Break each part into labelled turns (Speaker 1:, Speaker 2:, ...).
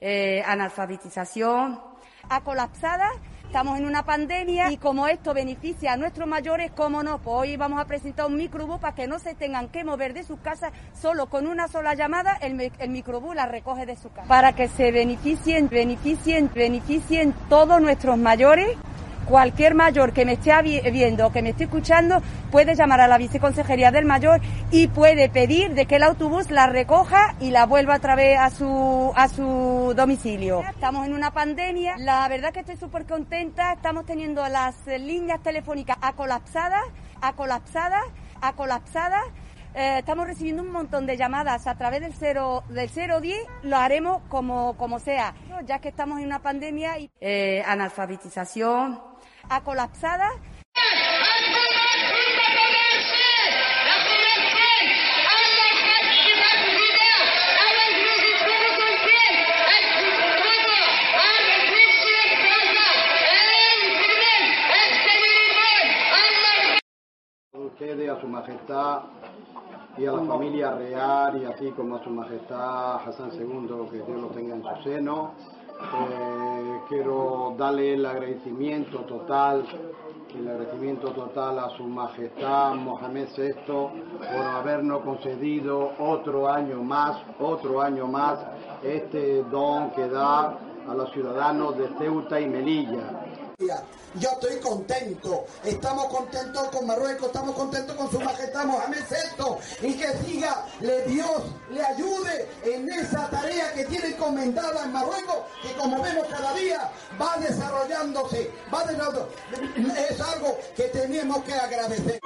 Speaker 1: eh, analfabetización, ha colapsada. Estamos en una pandemia y como esto beneficia a nuestros mayores, ¿cómo no? Pues hoy vamos a presentar un microbús para que no se tengan que mover de sus casas, solo con una sola llamada el, el microbús la recoge de su casa. Para que se beneficien, beneficien, beneficien todos nuestros mayores cualquier mayor que me esté viendo o que me esté escuchando puede llamar a la viceconsejería del mayor y puede pedir de que el autobús la recoja y la vuelva otra vez a su, a su domicilio. Estamos en una pandemia, la verdad que estoy súper contenta, estamos teniendo las líneas telefónicas a colapsadas, a colapsadas, a colapsadas. Eh, estamos recibiendo un montón de llamadas. A través del 0 del 010, lo haremos como, como sea, ya que estamos en una pandemia y eh, analfabetización, a colapsada.
Speaker 2: ustedes, a su majestad y a la familia real y así como a su majestad Hassan II, que Dios lo tenga en su seno. Eh, quiero darle el agradecimiento total, el agradecimiento total a su majestad Mohamed VI por habernos concedido otro año más, otro año más, este don que da a los ciudadanos de Ceuta y Melilla.
Speaker 3: Yo estoy contento, estamos contentos con Marruecos, estamos contentos con su majestad Mohamed VI y que siga, le Dios le ayude en esa tarea que tiene encomendada en Marruecos, que como vemos cada día va desarrollándose, va desarrollándose. Es algo que tenemos que agradecer.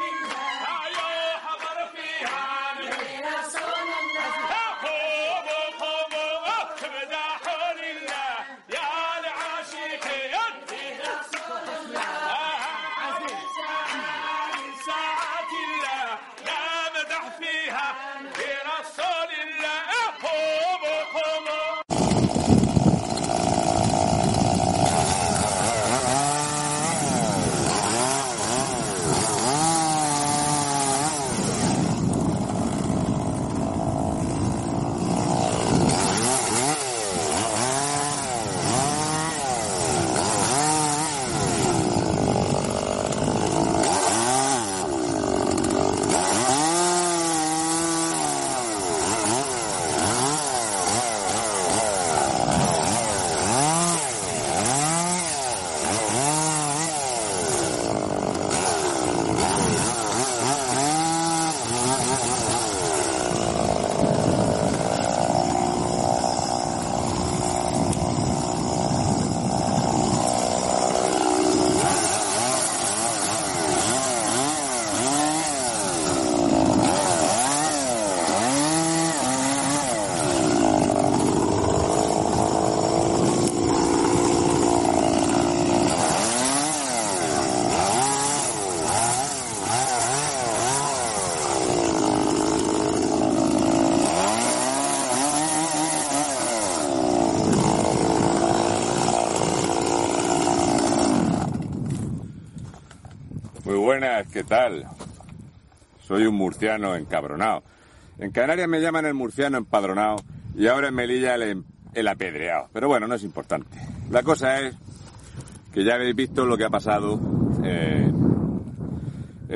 Speaker 4: ¿Qué tal? Soy un murciano encabronado. En Canarias me llaman el murciano empadronado y ahora en Melilla el, em- el apedreado. Pero bueno, no es importante. La cosa es que ya habéis visto lo que ha pasado en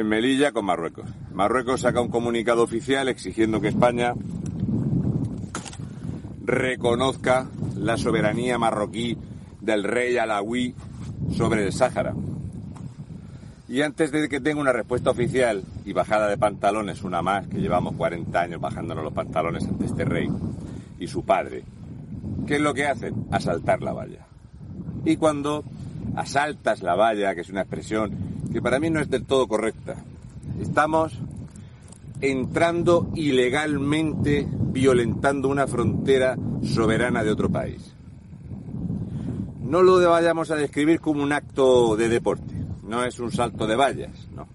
Speaker 4: Melilla con Marruecos. Marruecos saca un comunicado oficial exigiendo que España reconozca la soberanía marroquí del rey alawí sobre el Sáhara. Y antes de que tenga una respuesta oficial y bajada de pantalones, una más, que llevamos 40 años bajándonos los pantalones ante este rey y su padre, ¿qué es lo que hacen? Asaltar la valla. Y cuando asaltas la valla, que es una expresión que para mí no es del todo correcta, estamos entrando ilegalmente violentando una frontera soberana de otro país. No lo vayamos a describir como un acto de deporte, no es un salto de vallas, no.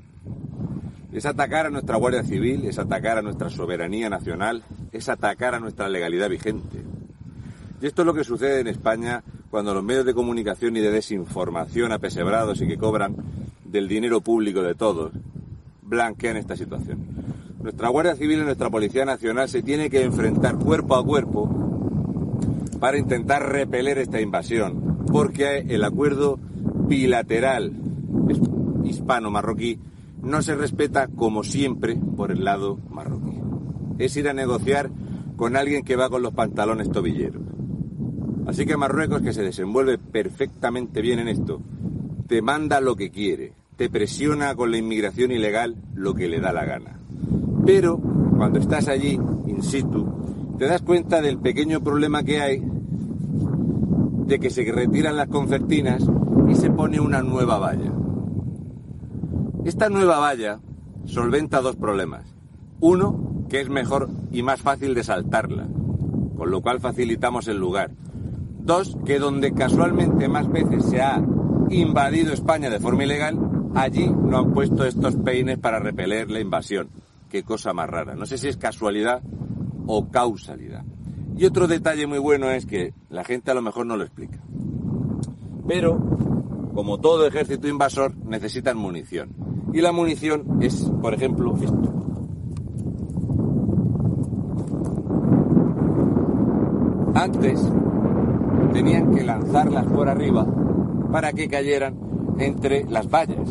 Speaker 4: Es atacar a nuestra Guardia Civil, es atacar a nuestra soberanía nacional, es atacar a nuestra legalidad vigente. Y esto es lo que sucede en España cuando los medios de comunicación y de desinformación apesebrados y que cobran del dinero público de todos blanquean esta situación. Nuestra Guardia Civil y nuestra Policía Nacional se tiene que enfrentar cuerpo a cuerpo para intentar repeler esta invasión, porque el acuerdo bilateral hispano-marroquí no se respeta como siempre por el lado marroquí. Es ir a negociar con alguien que va con los pantalones tobilleros. Así que Marruecos, que se desenvuelve perfectamente bien en esto, te manda lo que quiere, te presiona con la inmigración ilegal lo que le da la gana. Pero cuando estás allí, in situ, te das cuenta del pequeño problema que hay de que se retiran las concertinas y se pone una nueva valla. Esta nueva valla solventa dos problemas. Uno, que es mejor y más fácil de saltarla, con lo cual facilitamos el lugar. Dos, que donde casualmente más veces se ha invadido España de forma ilegal, allí no han puesto estos peines para repeler la invasión. Qué cosa más rara. No sé si es casualidad o causalidad. Y otro detalle muy bueno es que la gente a lo mejor no lo explica. Pero, como todo ejército invasor, necesitan munición. Y la munición es, por ejemplo, esto. Antes tenían que lanzarlas por arriba para que cayeran entre las vallas.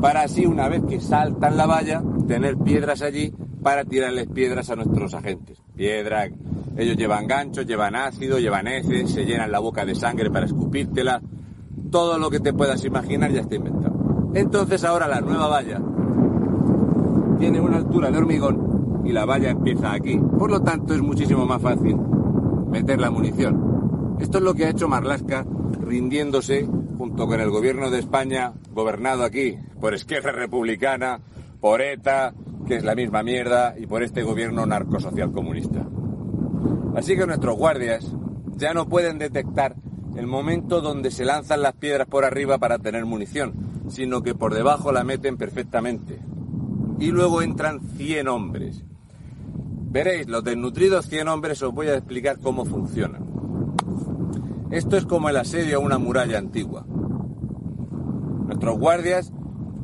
Speaker 4: Para así, una vez que saltan la valla, tener piedras allí para tirarles piedras a nuestros agentes. Piedra, ellos llevan ganchos, llevan ácido, llevan heces, se llenan la boca de sangre para escupírtela. Todo lo que te puedas imaginar ya está inventado. Entonces ahora la nueva valla tiene una altura de hormigón y la valla empieza aquí. Por lo tanto es muchísimo más fácil meter la munición. Esto es lo que ha hecho Marlasca rindiéndose junto con el gobierno de España, gobernado aquí por Esquerra Republicana, por ETA, que es la misma mierda, y por este gobierno narcosocial comunista. Así que nuestros guardias ya no pueden detectar el momento donde se lanzan las piedras por arriba para tener munición, sino que por debajo la meten perfectamente. Y luego entran 100 hombres. Veréis, los desnutridos 100 hombres os voy a explicar cómo funcionan. Esto es como el asedio a una muralla antigua. Nuestros guardias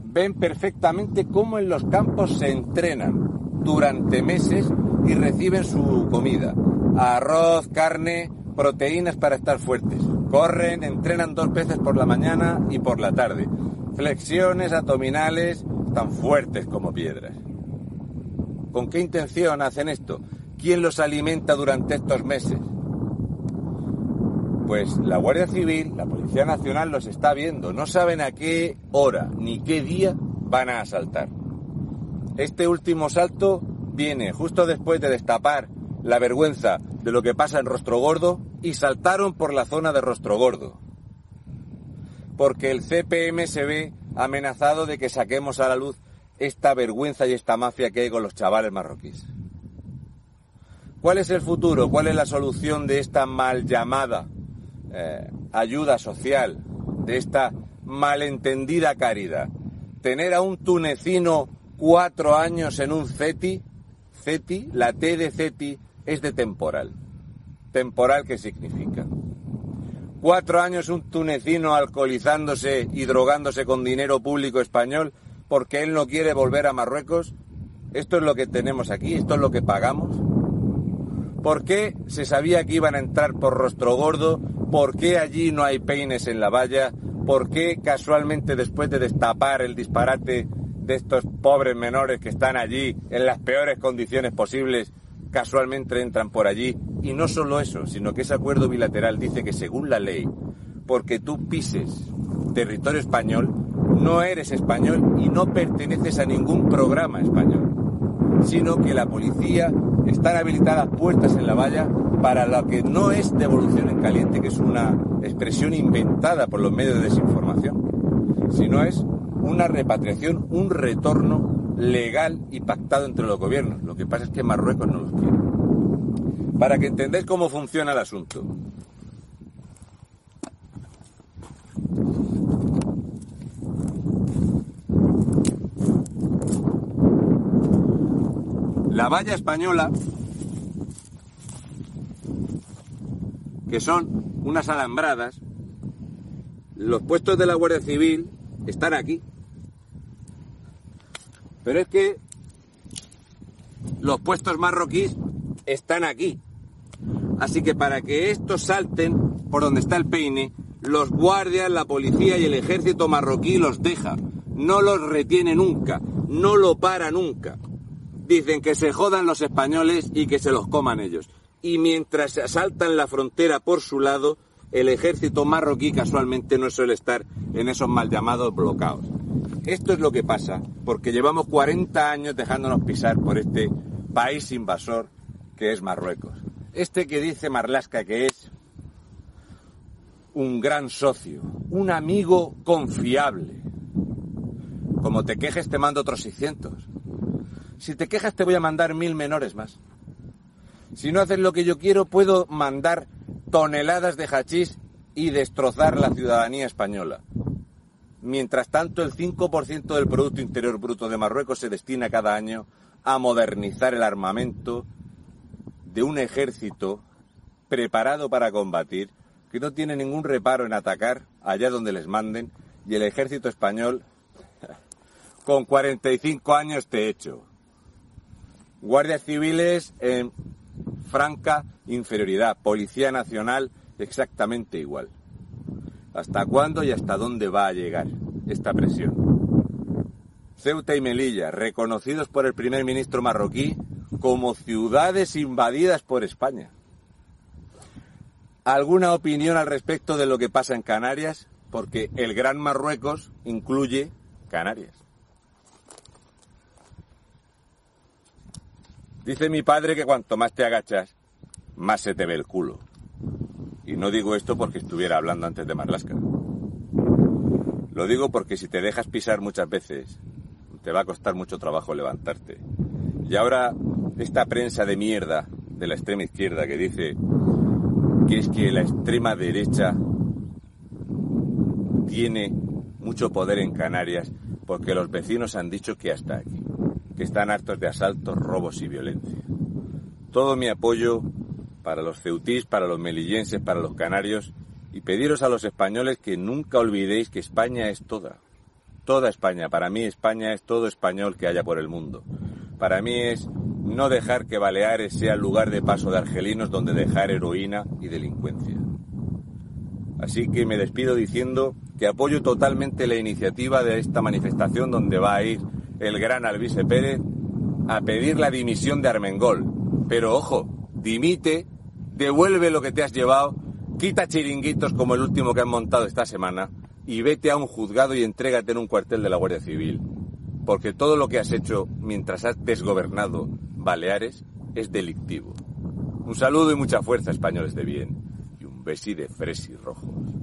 Speaker 4: ven perfectamente cómo en los campos se entrenan durante meses y reciben su comida. Arroz, carne, proteínas para estar fuertes. Corren, entrenan dos veces por la mañana y por la tarde. Flexiones abdominales tan fuertes como piedras. ¿Con qué intención hacen esto? ¿Quién los alimenta durante estos meses? Pues la Guardia Civil, la Policía Nacional los está viendo. No saben a qué hora ni qué día van a asaltar. Este último salto viene justo después de destapar la vergüenza de lo que pasa en Rostro Gordo y saltaron por la zona de Rostro Gordo. Porque el CPM se ve amenazado de que saquemos a la luz esta vergüenza y esta mafia que hay con los chavales marroquíes. ¿Cuál es el futuro? ¿Cuál es la solución de esta mal llamada eh, ayuda social, de esta malentendida caridad? Tener a un tunecino cuatro años en un CETI, CETI, la T de CETI es de temporal. ¿Temporal qué significa? Cuatro años un tunecino alcoholizándose y drogándose con dinero público español porque él no quiere volver a Marruecos. Esto es lo que tenemos aquí, esto es lo que pagamos. ¿Por qué se sabía que iban a entrar por Rostro Gordo? ¿Por qué allí no hay peines en la valla? ¿Por qué casualmente después de destapar el disparate de estos pobres menores que están allí en las peores condiciones posibles, casualmente entran por allí? Y no solo eso, sino que ese acuerdo bilateral dice que según la ley, porque tú pises territorio español, no eres español y no perteneces a ningún programa español, sino que la policía están habilitadas puertas en la valla para lo que no es devolución en caliente, que es una expresión inventada por los medios de desinformación, sino es una repatriación, un retorno legal y pactado entre los gobiernos. Lo que pasa es que Marruecos no los quiere. Para que entendáis cómo funciona el asunto. La valla española, que son unas alambradas, los puestos de la Guardia Civil están aquí. Pero es que los puestos marroquíes están aquí. Así que para que estos salten por donde está el peine, los guardias, la policía y el ejército marroquí los deja. No los retiene nunca, no lo para nunca. Dicen que se jodan los españoles y que se los coman ellos. Y mientras asaltan la frontera por su lado, el ejército marroquí casualmente no suele estar en esos mal llamados bloqueos. Esto es lo que pasa, porque llevamos 40 años dejándonos pisar por este país invasor que es Marruecos. Este que dice Marlasca que es un gran socio, un amigo confiable. Como te quejes te mando otros 600. Si te quejas te voy a mandar mil menores más. Si no haces lo que yo quiero puedo mandar toneladas de hachís y destrozar la ciudadanía española. Mientras tanto, el 5% del Producto Interior Bruto de Marruecos se destina cada año a modernizar el armamento de un ejército preparado para combatir, que no tiene ningún reparo en atacar allá donde les manden, y el ejército español, con 45 años te hecho. Guardias civiles en franca inferioridad, Policía Nacional exactamente igual. ¿Hasta cuándo y hasta dónde va a llegar esta presión? Ceuta y Melilla, reconocidos por el primer ministro marroquí como ciudades invadidas por España. ¿Alguna opinión al respecto de lo que pasa en Canarias? Porque el Gran Marruecos incluye Canarias. Dice mi padre que cuanto más te agachas, más se te ve el culo. Y no digo esto porque estuviera hablando antes de Marlasca. Lo digo porque si te dejas pisar muchas veces, te va a costar mucho trabajo levantarte. Y ahora, esta prensa de mierda de la extrema izquierda que dice que es que la extrema derecha tiene mucho poder en Canarias porque los vecinos han dicho que hasta aquí, que están hartos de asaltos, robos y violencia. Todo mi apoyo para los ceutís, para los melillenses, para los canarios, y pediros a los españoles que nunca olvidéis que España es toda. Toda España. Para mí España es todo español que haya por el mundo. Para mí es no dejar que Baleares sea el lugar de paso de argelinos donde dejar heroína y delincuencia. Así que me despido diciendo que apoyo totalmente la iniciativa de esta manifestación donde va a ir el gran Alvise Pérez a pedir la dimisión de Armengol. Pero ojo, dimite devuelve lo que te has llevado, quita chiringuitos como el último que han montado esta semana y vete a un juzgado y entrégate en un cuartel de la Guardia Civil. Porque todo lo que has hecho mientras has desgobernado Baleares es delictivo. Un saludo y mucha fuerza, españoles de bien. Y un besi de fresi rojos.